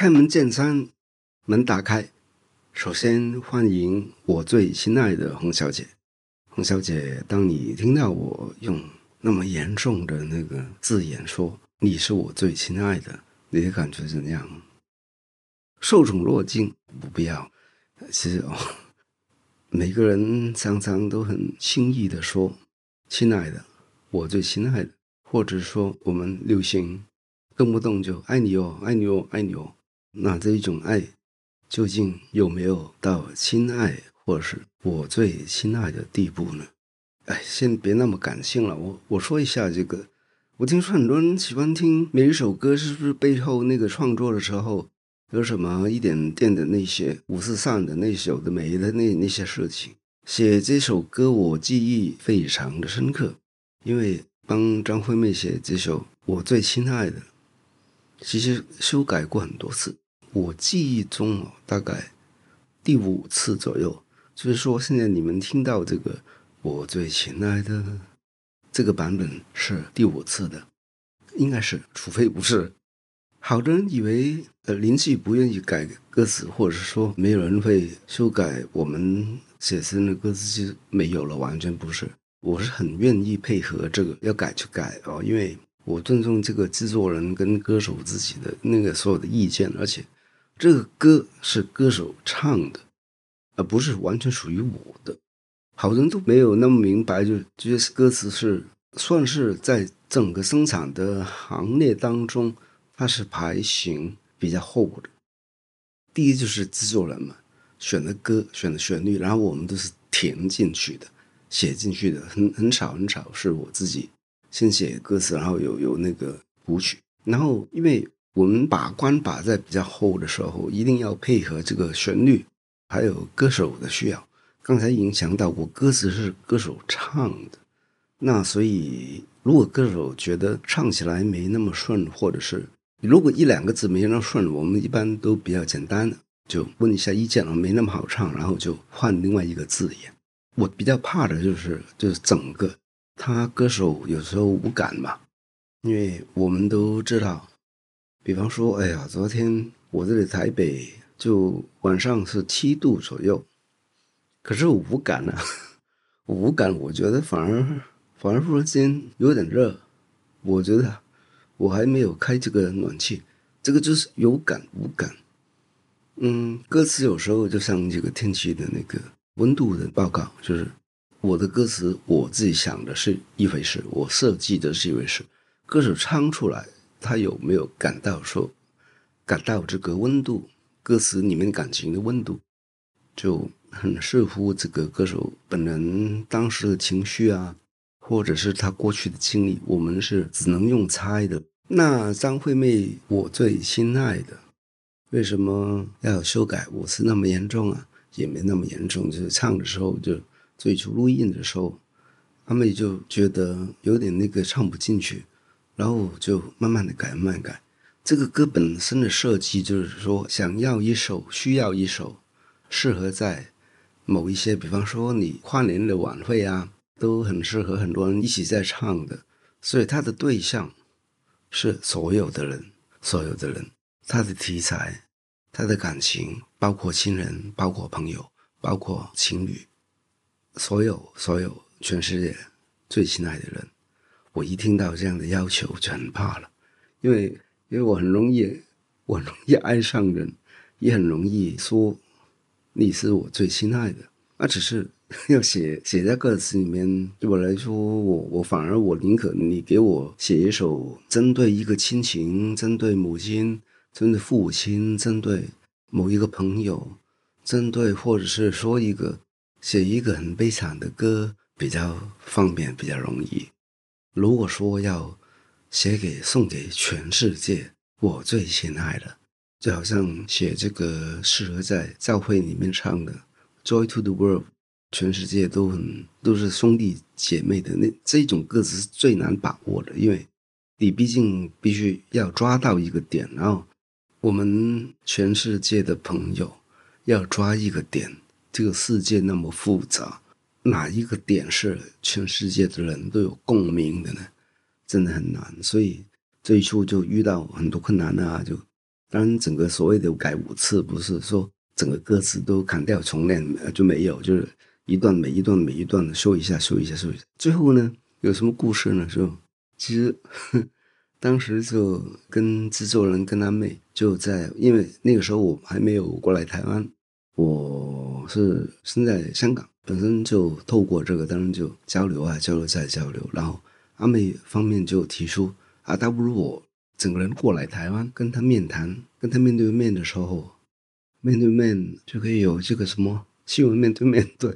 开门见山，门打开，首先欢迎我最亲爱的洪小姐。洪小姐，当你听到我用那么严重的那个字眼说你是我最亲爱的，你的感觉怎样？受宠若惊？不必要。其实哦，每个人常常都很轻易的说“亲爱的，我最亲爱的”，或者说我们流行动不动就“爱你哦，爱你哦，爱你哦”。那这一种爱，究竟有没有到亲爱，或是我最亲爱的地步呢？哎，先别那么感性了。我我说一下这个，我听说很多人喜欢听每一首歌，是不是背后那个创作的时候有什么一点点的那些五四三的那些的没的那那些事情？写这首歌我记忆非常的深刻，因为帮张惠妹写这首《我最亲爱的》，其实修改过很多次。我记忆中哦，大概第五次左右，就是说，现在你们听到这个“我最亲爱的”这个版本是第五次的，应该是，除非不是。好多人以为呃，林夕不愿意改歌词，或者是说没有人会修改我们写生的歌词，就没有了，完全不是。我是很愿意配合这个，要改就改哦，因为我尊重这个制作人跟歌手自己的那个所有的意见，而且。这个歌是歌手唱的，而不是完全属于我的。好多人都没有那么明白，就这些歌词是算是在整个生产的行列当中，它是排行比较后的。第一就是制作人嘛，选的歌、选的旋律，然后我们都是填进去的、写进去的，很很少很少是我自己先写歌词，然后有有那个谱曲，然后因为。我们把关把在比较后的时候，一定要配合这个旋律，还有歌手的需要。刚才已经讲到过，歌词是歌手唱的，那所以如果歌手觉得唱起来没那么顺，或者是如果一两个字没那么顺，我们一般都比较简单的，就问一下意见了，没那么好唱，然后就换另外一个字眼。我比较怕的就是就是整个他歌手有时候无感嘛，因为我们都知道。比方说，哎呀，昨天我这里台北就晚上是七度左右，可是无感呢，无感，我觉得反而反而忽然间有点热，我觉得我还没有开这个暖气，这个就是有感无感。嗯，歌词有时候就像这个天气的那个温度的报告，就是我的歌词我自己想的是一回事，我设计的是一回事，歌手唱出来。他有没有感到说，感到这个温度？歌词里面感情的温度，就很视乎这个歌手本人当时的情绪啊，或者是他过去的经历，我们是只能用猜的。那张惠妹，我最亲爱的，为什么要修改？我是那么严重啊？也没那么严重，就是唱的时候，就最初录音的时候，阿妹就觉得有点那个唱不进去。然后就慢慢的改，慢慢改。这个歌本身的设计就是说，想要一首，需要一首，适合在某一些，比方说你跨年的晚会啊，都很适合很多人一起在唱的。所以它的对象是所有的人，所有的人，它的题材，它的感情，包括亲人，包括朋友，包括情侣，所有所有全世界最亲爱的人。我一听到这样的要求就很怕了，因为因为我很容易，我容易爱上人，也很容易说你是我最亲爱的。那只是 要写写在歌词里面，对我来说，我我反而我宁可你给我写一首针对一个亲情，针对母亲，针对父亲，针对某一个朋友，针对或者是说一个写一个很悲惨的歌，比较方便，比较容易。如果说要写给送给全世界我最亲爱的，就好像写这个适合在教会里面唱的《Joy to the World》，全世界都很都是兄弟姐妹的那这种歌词是最难把握的，因为你毕竟必须要抓到一个点，然后我们全世界的朋友要抓一个点，这个世界那么复杂。哪一个点是全世界的人都有共鸣的呢？真的很难，所以这一出就遇到很多困难啊！就当然，整个所谓的改五次，不是说整个歌词都砍掉重练就没有，就是一段每一段每一段的修一下修一下修一下。最后呢，有什么故事呢？就其实 当时就跟制作人跟他妹就在，因为那个时候我还没有过来台湾，我是生在香港，本身就透过这个当然就交流啊交流再交流，然后阿妹方面就提出啊，倒不如我。整个人过来台湾跟他面谈，跟他面对面的时候，面对面就可以有这个什么新闻面对面对，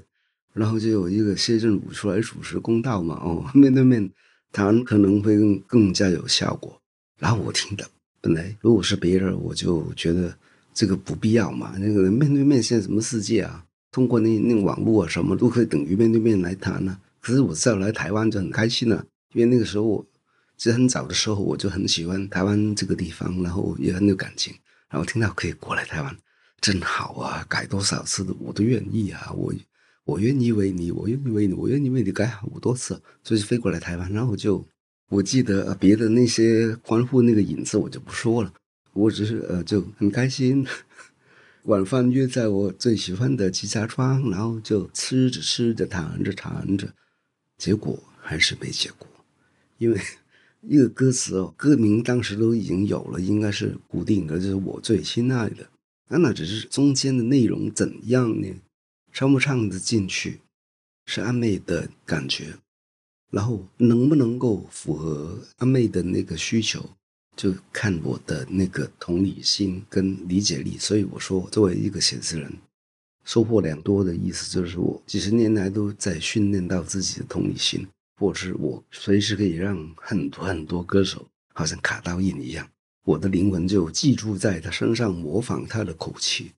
然后就有一个谢振武出来主持公道嘛。哦，面对面谈可能会更更加有效果。然后我听的，本来如果是别人，我就觉得这个不必要嘛。那个面对面现在什么世界啊？通过那那网络啊，什么都可以等于面对面来谈呢。可是我再来台湾就很开心了，因为那个时候我。其实很早的时候我就很喜欢台湾这个地方，然后也很有感情。然后听到可以过来台湾，真好啊！改多少次的我都愿意啊！我我愿意为你，我愿意为你，我愿意为你改好多次，所以飞过来台湾。然后就我记得别的那些欢呼那个影子我就不说了，我只是呃就很开心。晚饭约在我最喜欢的吉家庄，然后就吃着吃着谈着谈着，结果还是没结果，因为。一个歌词哦，歌名当时都已经有了，应该是固定的，就是我最亲爱的。那那只是中间的内容怎样呢？唱不唱得进去，是阿妹的感觉。然后能不能够符合阿妹的那个需求，就看我的那个同理心跟理解力。所以我说，作为一个写词人，收获良多的意思就是我几十年来都在训练到自己的同理心。或是我随时可以让很多很多歌手好像卡到印一样，我的灵魂就寄住在他身上，模仿他的口气。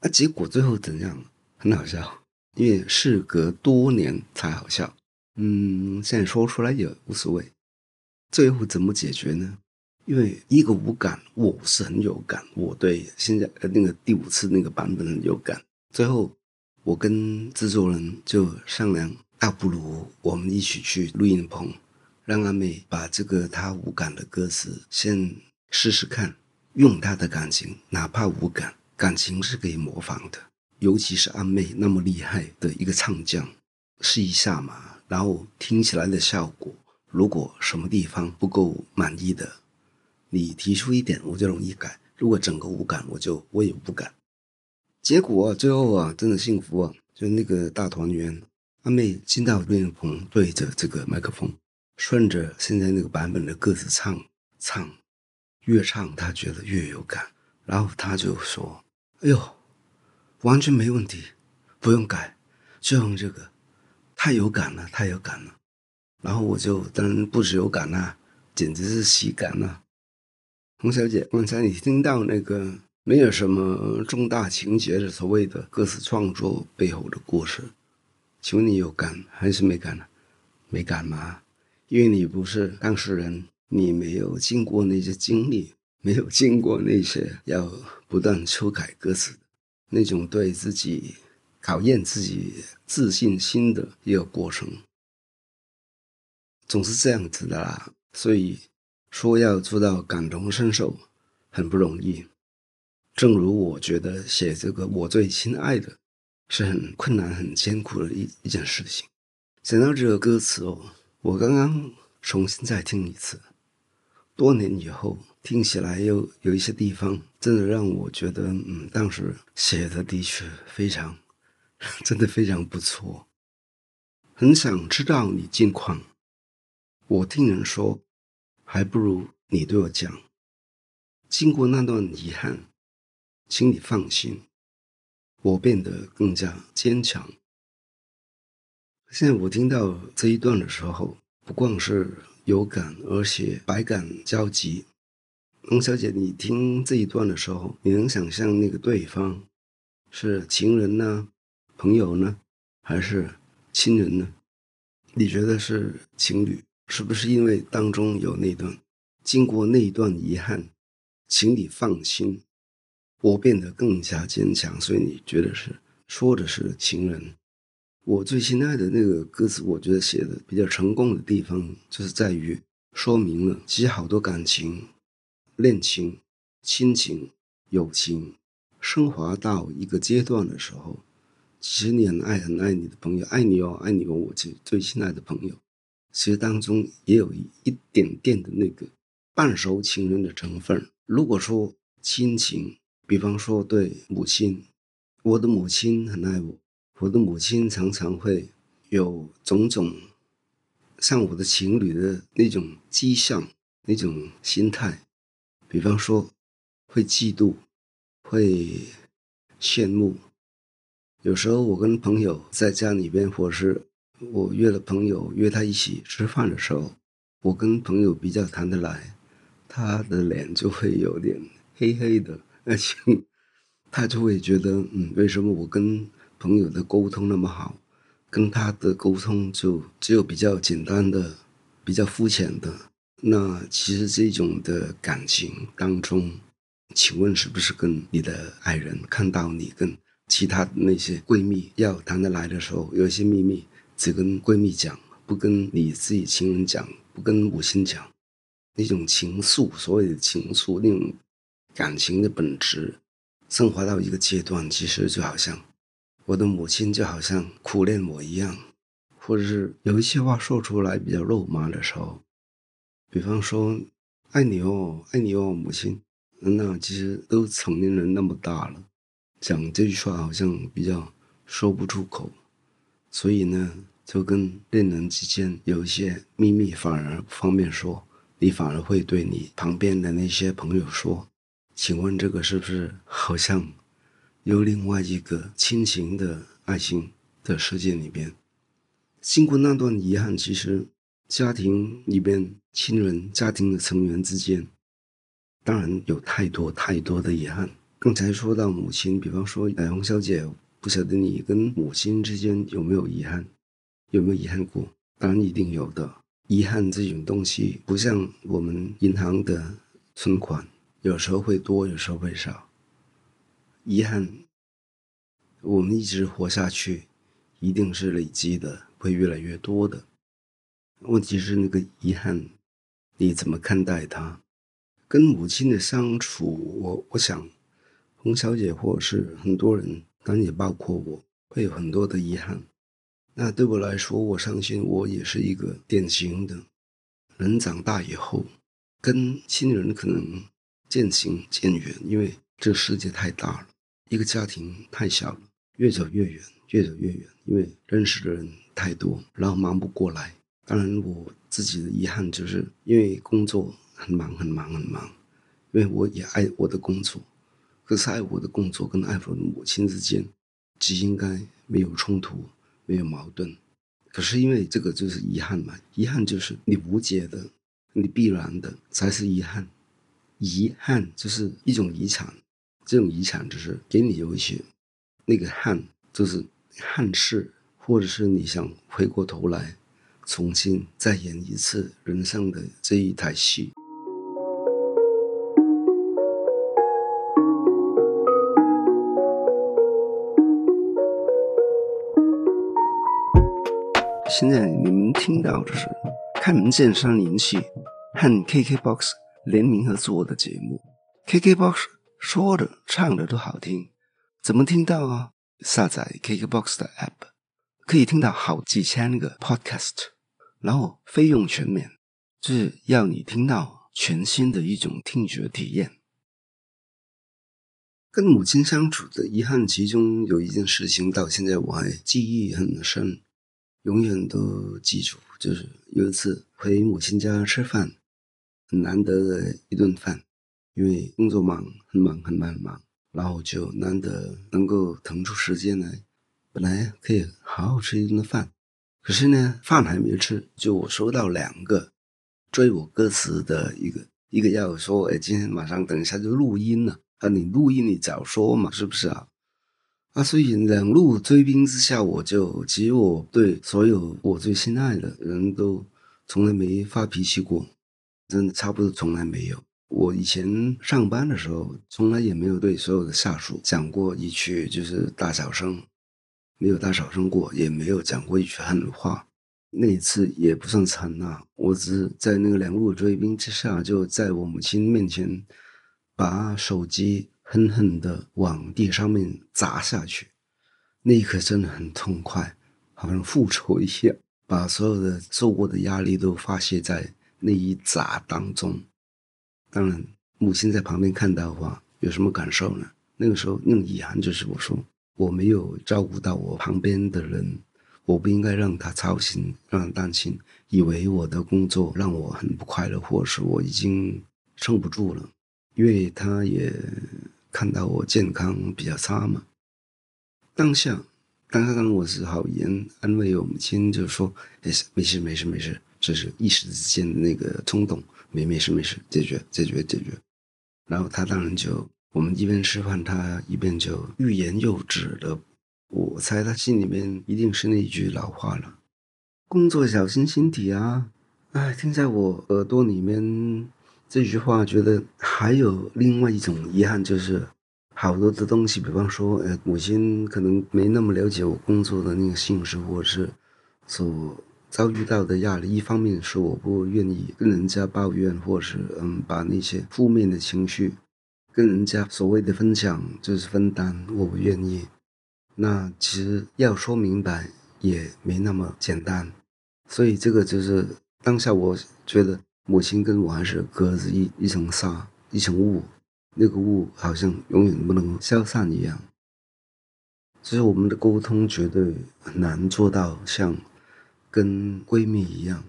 啊，结果最后怎样？很好笑，因为事隔多年才好笑。嗯，现在说出来也无所谓。最后怎么解决呢？因为一个无感，我是很有感，我对现在呃那个第五次那个版本很有感。最后我跟制作人就商量。倒不如我们一起去录音棚，让阿妹把这个她无感的歌词先试试看，用她的感情，哪怕无感，感情是可以模仿的。尤其是阿妹那么厉害的一个唱将，试一下嘛。然后听起来的效果，如果什么地方不够满意的，你提出一点，我就容易改。如果整个无感，我就我也不敢。结果最后啊，真的幸福啊，就那个大团圆。阿妹进到录音棚，对着这个麦克风，顺着现在那个版本的歌词唱唱，越唱她觉得越有感，然后她就说：“哎呦，完全没问题，不用改，就用这个，太有感了，太有感了。”然后我就当然不只有感呐，简直是喜感呐。王小姐，刚才你听到那个没有什么重大情节的所谓的歌词创作背后的故事。请问你有感还是没感呢？没感吗？因为你不是当事人，你没有经过那些经历，没有经过那些要不断修改歌词那种对自己考验自己自信心的一个过程，总是这样子的啦。所以说要做到感同身受很不容易。正如我觉得写这个我最亲爱的。是很困难、很艰苦的一一件事情。想到这个歌词哦，我刚刚重新再听一次，多年以后听起来又有一些地方，真的让我觉得，嗯，当时写的的确非常，真的非常不错。很想知道你近况，我听人说，还不如你对我讲。经过那段遗憾，请你放心。我变得更加坚强。现在我听到这一段的时候，不光是有感，而且百感交集。龙小姐，你听这一段的时候，你能想象那个对方是情人呢、朋友呢，还是亲人呢？你觉得是情侣？是不是因为当中有那段经过那一段遗憾，请你放心。我变得更加坚强，所以你觉得是说的是情人？我最心爱的那个歌词，我觉得写的比较成功的地方，就是在于说明了其实好多感情、恋情，亲情、友情升华到一个阶段的时候，其实你很爱很爱你的朋友，爱你哦，爱你哦，我最最亲爱的朋友，其实当中也有一点点的那个半熟情人的成分。如果说亲情，比方说对母亲，我的母亲很爱我，我的母亲常常会有种种像我的情侣的那种迹象、那种心态，比方说会嫉妒，会羡慕。有时候我跟朋友在家里边，或是我约了朋友约他一起吃饭的时候，我跟朋友比较谈得来，他的脸就会有点黑黑的。而且他就会觉得，嗯，为什么我跟朋友的沟通那么好，跟他的沟通就只有比较简单的、比较肤浅的？那其实这种的感情当中，请问是不是跟你的爱人看到你跟其他那些闺蜜要谈得来的时候，有一些秘密只跟闺蜜讲，不跟你自己亲人讲，不跟母亲讲，那种情愫，所谓的情愫，那种。感情的本质升华到一个阶段，其实就好像我的母亲就好像苦恋我一样，或者是有一些话说出来比较肉麻的时候，比方说“爱你哦，爱你哦，母亲”，那其实都成年人那么大了，讲这句话好像比较说不出口，所以呢，就跟恋人之间有一些秘密反而不方便说，你反而会对你旁边的那些朋友说。请问这个是不是好像有另外一个亲情的爱情的世界里边？经过那段遗憾，其实家庭里边亲人、家庭的成员之间，当然有太多太多的遗憾。刚才说到母亲，比方说，哎，洪小姐，不晓得你跟母亲之间有没有遗憾？有没有遗憾过？当然一定有的。遗憾这种东西，不像我们银行的存款。有时候会多，有时候会少。遗憾，我们一直活下去，一定是累积的，会越来越多的。问题是那个遗憾，你怎么看待它？跟母亲的相处，我我想，洪小姐或者是很多人，当然也包括我，会有很多的遗憾。那对我来说，我相信我也是一个典型的。人长大以后，跟亲人可能。渐行渐远，因为这世界太大了，一个家庭太小了，越走越远，越走越远，因为认识的人太多，然后忙不过来。当然，我自己的遗憾就是因为工作很忙，很忙，很忙。因为我也爱我的工作，可是爱我的工作跟爱我的母亲之间，只应该没有冲突，没有矛盾。可是因为这个就是遗憾嘛，遗憾就是你无解的，你必然的才是遗憾。遗憾就是一种遗产，这种遗产就是给你有一些那个憾，就是憾事，或者是你想回过头来重新再演一次人生的这一台戏。现在你们听到的是开门见山灵气和 KKBOX。联名合作的节目，KKBOX 说的唱的都好听，怎么听到啊？下载 KKBOX 的 App，可以听到好几千个 Podcast，然后费用全免，是要你听到全新的一种听觉体验。跟母亲相处的遗憾，其中有一件事情到现在我还记忆很深，永远都记住，就是有一次回母亲家吃饭。很难得的一顿饭，因为工作忙，很忙，很忙，很忙，然后就难得能够腾出时间来，本来可以好好吃一顿饭，可是呢，饭还没吃，就我收到两个追我歌词的一个，一个要说，哎，今天晚上等一下就录音了，啊，你录音你早说嘛，是不是啊？啊，所以两路追兵之下，我就其实我对所有我最心爱的人都从来没发脾气过。真的差不多从来没有。我以前上班的时候，从来也没有对所有的下属讲过一句就是大小声，没有大小声过，也没有讲过一句狠话。那一次也不算惨呐，我只是在那个两路追兵之下，就在我母亲面前把手机狠狠地往地上面砸下去，那一刻真的很痛快，好像复仇一样，把所有的受过的压力都发泄在那一砸当中。当然，母亲在旁边看到的话，有什么感受呢？那个时候那种遗憾就是我说我没有照顾到我旁边的人，我不应该让他操心，让他担心，以为我的工作让我很不快乐，或是我已经撑不住了。因为他也看到我健康比较差嘛，当下，当下当我是好言安慰我母亲，就说，没事没事没事没事，这是一时之间的那个冲动，没没事没事，解决解决解决。然后他当然就，我们一边吃饭，他一边就欲言又止的。我猜他心里面一定是那句老话了：工作小心身体啊！哎，听在我耳朵里面。这句话觉得还有另外一种遗憾，就是好多的东西，比方说，呃，母亲可能没那么了解我工作的那个性质，或者是所遭遇到的压力。一方面是我不愿意跟人家抱怨，或是嗯，把那些负面的情绪跟人家所谓的分享，就是分担，我不愿意。那其实要说明白也没那么简单，所以这个就是当下我觉得。母亲跟我还是隔着一一层纱，一层雾，那个雾好像永远不能消散一样。其实我们的沟通绝对很难做到像跟闺蜜一样。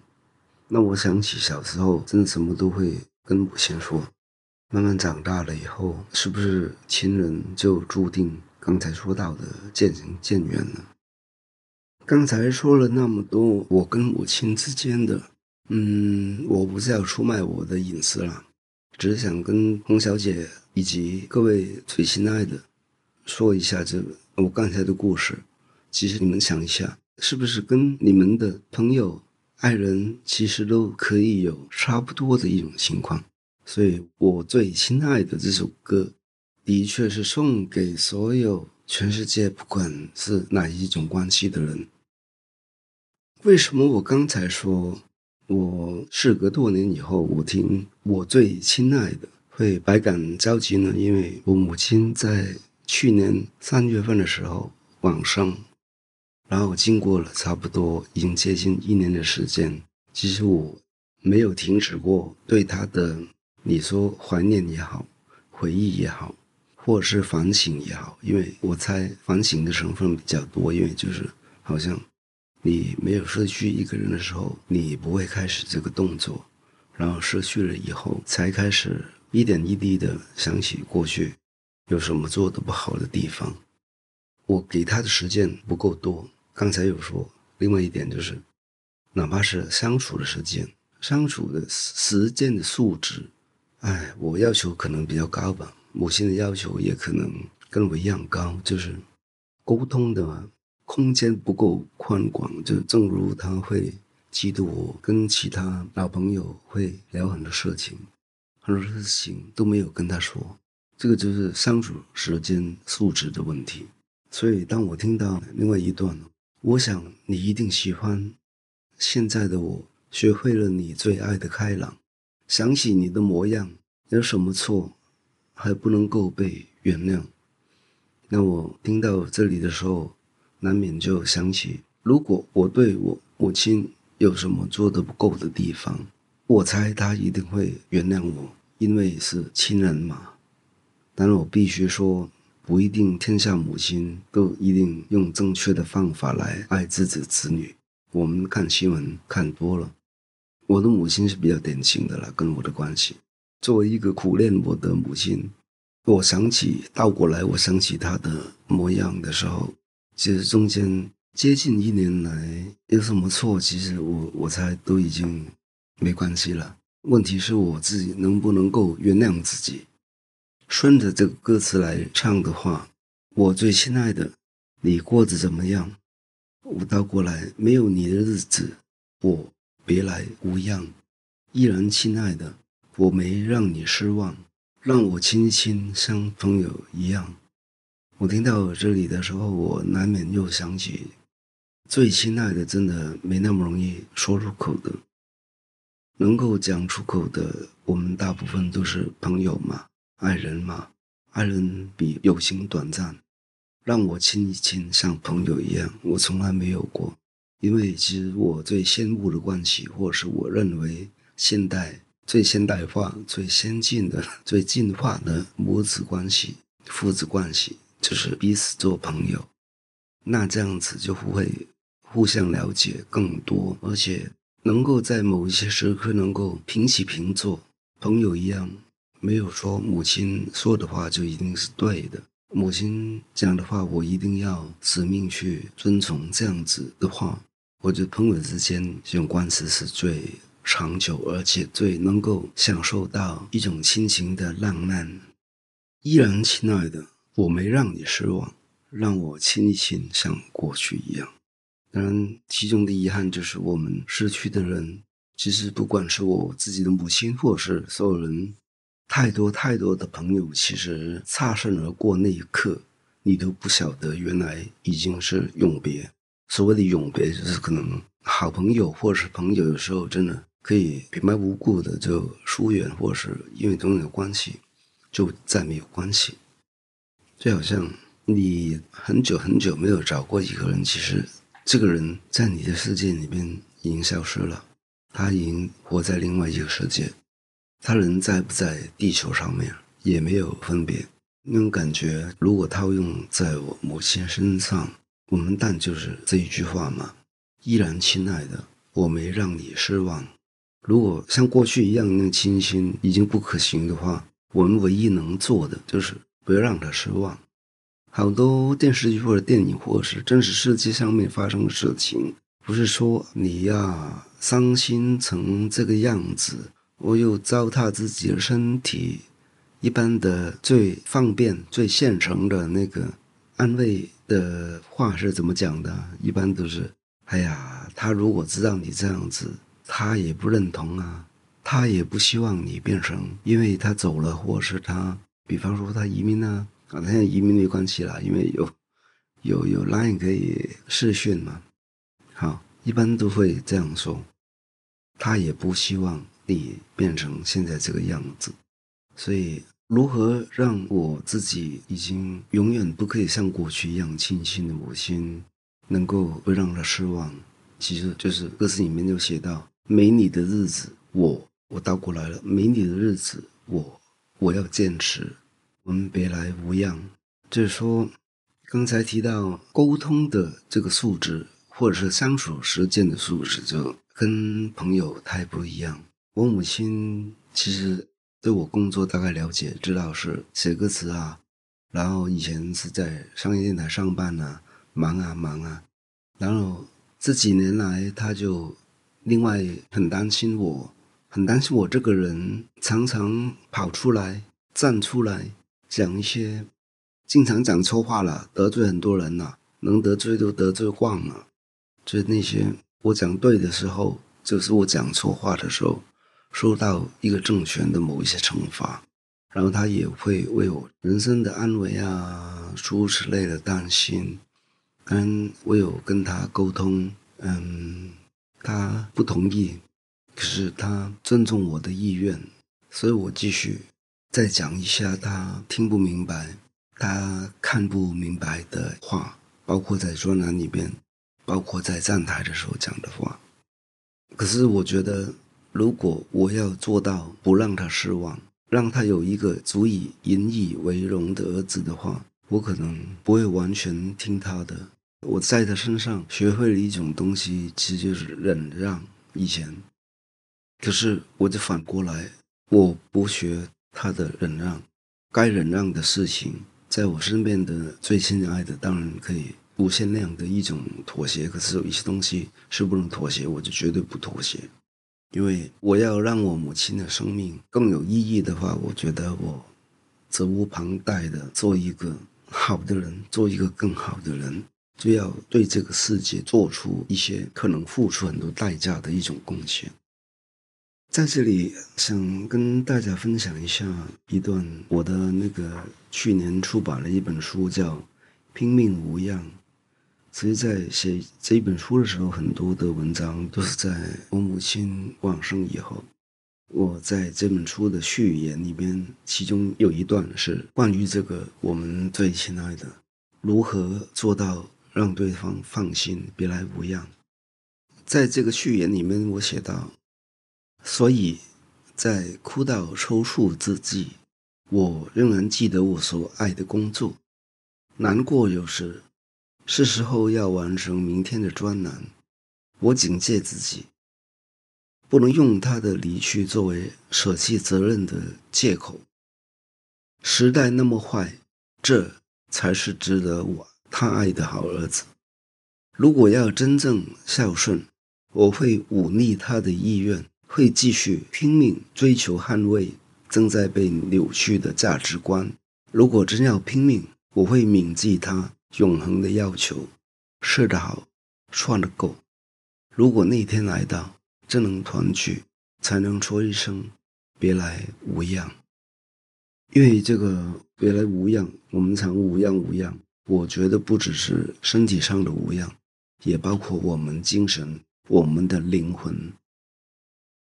那我想起小时候，真的什么都会跟母亲说。慢慢长大了以后，是不是亲人就注定刚才说到的渐行渐远呢？刚才说了那么多，我跟母亲之间的。嗯，我不是要出卖我的隐私了，只是想跟洪小姐以及各位最亲爱的说一下这我刚才的故事。其实你们想一下，是不是跟你们的朋友、爱人其实都可以有差不多的一种情况？所以我最亲爱的这首歌，的确是送给所有全世界不管是哪一种关系的人。为什么我刚才说？我事隔多年以后，我听我最亲爱的会百感交集呢，因为我母亲在去年三月份的时候往生，然后经过了差不多已经接近一年的时间，其实我没有停止过对她的，你说怀念也好，回忆也好，或者是反省也好，因为我猜反省的成分比较多，因为就是好像。你没有失去一个人的时候，你不会开始这个动作，然后失去了以后，才开始一点一滴的想起过去有什么做的不好的地方。我给他的时间不够多，刚才有说，另外一点就是，哪怕是相处的时间，相处的时间的素质，哎，我要求可能比较高吧，母亲的要求也可能跟我一样高，就是沟通的。空间不够宽广，就正如他会嫉妒我跟其他老朋友会聊很多事情，很多事情都没有跟他说，这个就是相处时间素质的问题。所以当我听到另外一段，我想你一定喜欢。现在的我学会了你最爱的开朗，想起你的模样，有什么错还不能够被原谅？那我听到这里的时候。难免就想起，如果我对我母亲有什么做的不够的地方，我猜她一定会原谅我，因为是亲人嘛。但我必须说，不一定天下母亲都一定用正确的方法来爱自己子女。我们看新闻看多了，我的母亲是比较典型的了，跟我的关系。作为一个苦练我的母亲，我想起倒过来，我想起她的模样的时候。其实中间接近一年来有什么错？其实我我猜都已经没关系了。问题是我自己能不能够原谅自己？顺着这个歌词来唱的话，我最亲爱的，你过得怎么样？我倒过来，没有你的日子，我别来无恙。依然亲爱的，我没让你失望，让我亲亲像朋友一样。我听到这里的时候，我难免又想起，最亲爱的真的没那么容易说出口的，能够讲出口的，我们大部分都是朋友嘛。爱人嘛，爱人比友情短暂。让我亲一亲，像朋友一样，我从来没有过。因为其实我最羡慕的关系，或是我认为现代最现代化、最先进的、最进化的母子关系、父子关系，就是彼此做朋友。那这样子就会互相了解更多，而且能够在某一些时刻能够平起平坐，朋友一样，没有说母亲说的话就一定是对的。母亲讲的话，我一定要死命去遵从。这样子的话，我觉得朋友之间这种关系是最长久，而且最能够享受到一种亲情的浪漫。依然，亲爱的，我没让你失望，让我亲一亲，像过去一样。当然，其中的遗憾就是我们失去的人，其实不管是我自己的母亲，或是所有人。太多太多的朋友，其实擦身而过那一刻，你都不晓得原来已经是永别。所谓的永别，就是可能好朋友或是朋友，有时候真的可以平白无故的就疏远，或是因为种种关系就再没有关系。就好像你很久很久没有找过一个人，其实这个人在你的世界里面已经消失了，他已经活在另外一个世界。他人在不在地球上面也没有分别，那种感觉，如果套用在我母亲身上，我们但就是这一句话嘛，依然亲爱的，我没让你失望。如果像过去一样那亲亲已经不可行的话，我们唯一能做的就是不要让他失望。好多电视剧或者电影或是真实世界上面发生的事情，不是说你要伤心成这个样子。我又糟蹋自己的身体，一般的最方便、最现成的那个安慰的话是怎么讲的？一般都是：哎呀，他如果知道你这样子，他也不认同啊，他也不希望你变成，因为他走了，或是他，比方说他移民呢，啊，他现在移民没关系了，因为有有有 Line 可以视讯嘛。好，一般都会这样说，他也不希望。你变成现在这个样子，所以如何让我自己已经永远不可以像过去一样亲亲的母亲，能够不让她失望？其实就是歌词里面就写到：没你的日子，我我倒过来了，没你的日子，我我要坚持。我们别来无恙，就是说，刚才提到沟通的这个素质，或者是相处时间的素质，就跟朋友太不一样。我母亲其实对我工作大概了解，知道是写歌词啊，然后以前是在商业电台上班啊，忙啊忙啊，然后这几年来，他就另外很担心我，很担心我这个人常常跑出来站出来讲一些，经常讲错话了，得罪很多人了，能得罪都得罪惯了，就那些我讲对的时候，就是我讲错话的时候。受到一个政权的某一些惩罚，然后他也会为我人生的安危啊诸如此类的担心。嗯，我有跟他沟通，嗯，他不同意，可是他尊重我的意愿，所以我继续再讲一下他听不明白、他看不明白的话，包括在专栏里边，包括在站台的时候讲的话。可是我觉得。如果我要做到不让他失望，让他有一个足以引以为荣的儿子的话，我可能不会完全听他的。我在他身上学会了一种东西，其实就是忍让。以前，可是我就反过来，我不学他的忍让。该忍让的事情，在我身边的最亲爱的，当然可以无限量的一种妥协。可是有一些东西是不能妥协，我就绝对不妥协。因为我要让我母亲的生命更有意义的话，我觉得我责无旁贷的做一个好的人，做一个更好的人，就要对这个世界做出一些可能付出很多代价的一种贡献。在这里想跟大家分享一下一段我的那个去年出版了一本书，叫《拼命无恙》。所以在写这本书的时候，很多的文章都是在我母亲往生以后。我在这本书的序言里边，其中有一段是关于这个我们最亲爱的如何做到让对方放心，别来无恙。在这个序言里面，我写到，所以在哭到抽搐之际，我仍然记得我所爱的工作，难过有时，是时候要完成明天的专栏。我警戒自己，不能用他的离去作为舍弃责任的借口。时代那么坏，这才是值得我他爱的好儿子。如果要真正孝顺，我会忤逆他的意愿，会继续拼命追求捍卫正在被扭曲的价值观。如果真要拼命，我会铭记他永恒的要求：睡得好，穿得够。如果那天来到，真能团聚，才能说一声“别来无恙”。因为这个“别来无恙”，我们常无恙无恙。我觉得不只是身体上的无恙，也包括我们精神、我们的灵魂。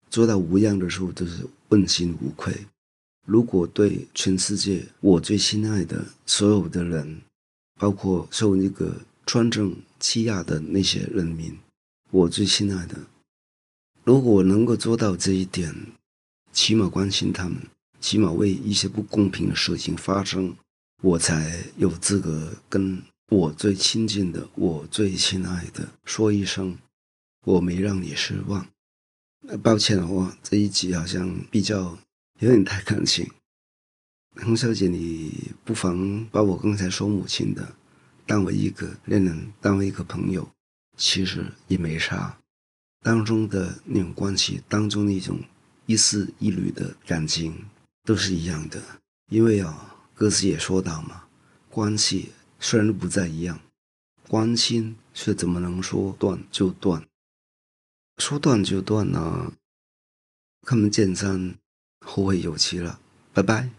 做到无恙的时候，都是问心无愧。如果对全世界我最亲爱的所有的人，包括受那个专政欺压的那些人民，我最亲爱的，如果我能够做到这一点，起码关心他们，起码为一些不公平的事情发生，我才有资格跟我最亲近的、我最亲爱的说一声：我没让你失望。抱歉的话，这一集好像比较有点太感情。洪小姐，你不妨把我刚才说母亲的，当为一个恋人，当为一个朋友。其实也没啥，当中的那种关系，当中那种一丝一缕的感情，都是一样的。因为啊，歌词也说到嘛，关系虽然不再一样，关心却怎么能说断就断？说断就断呢？开门见山，后会有期了，拜拜。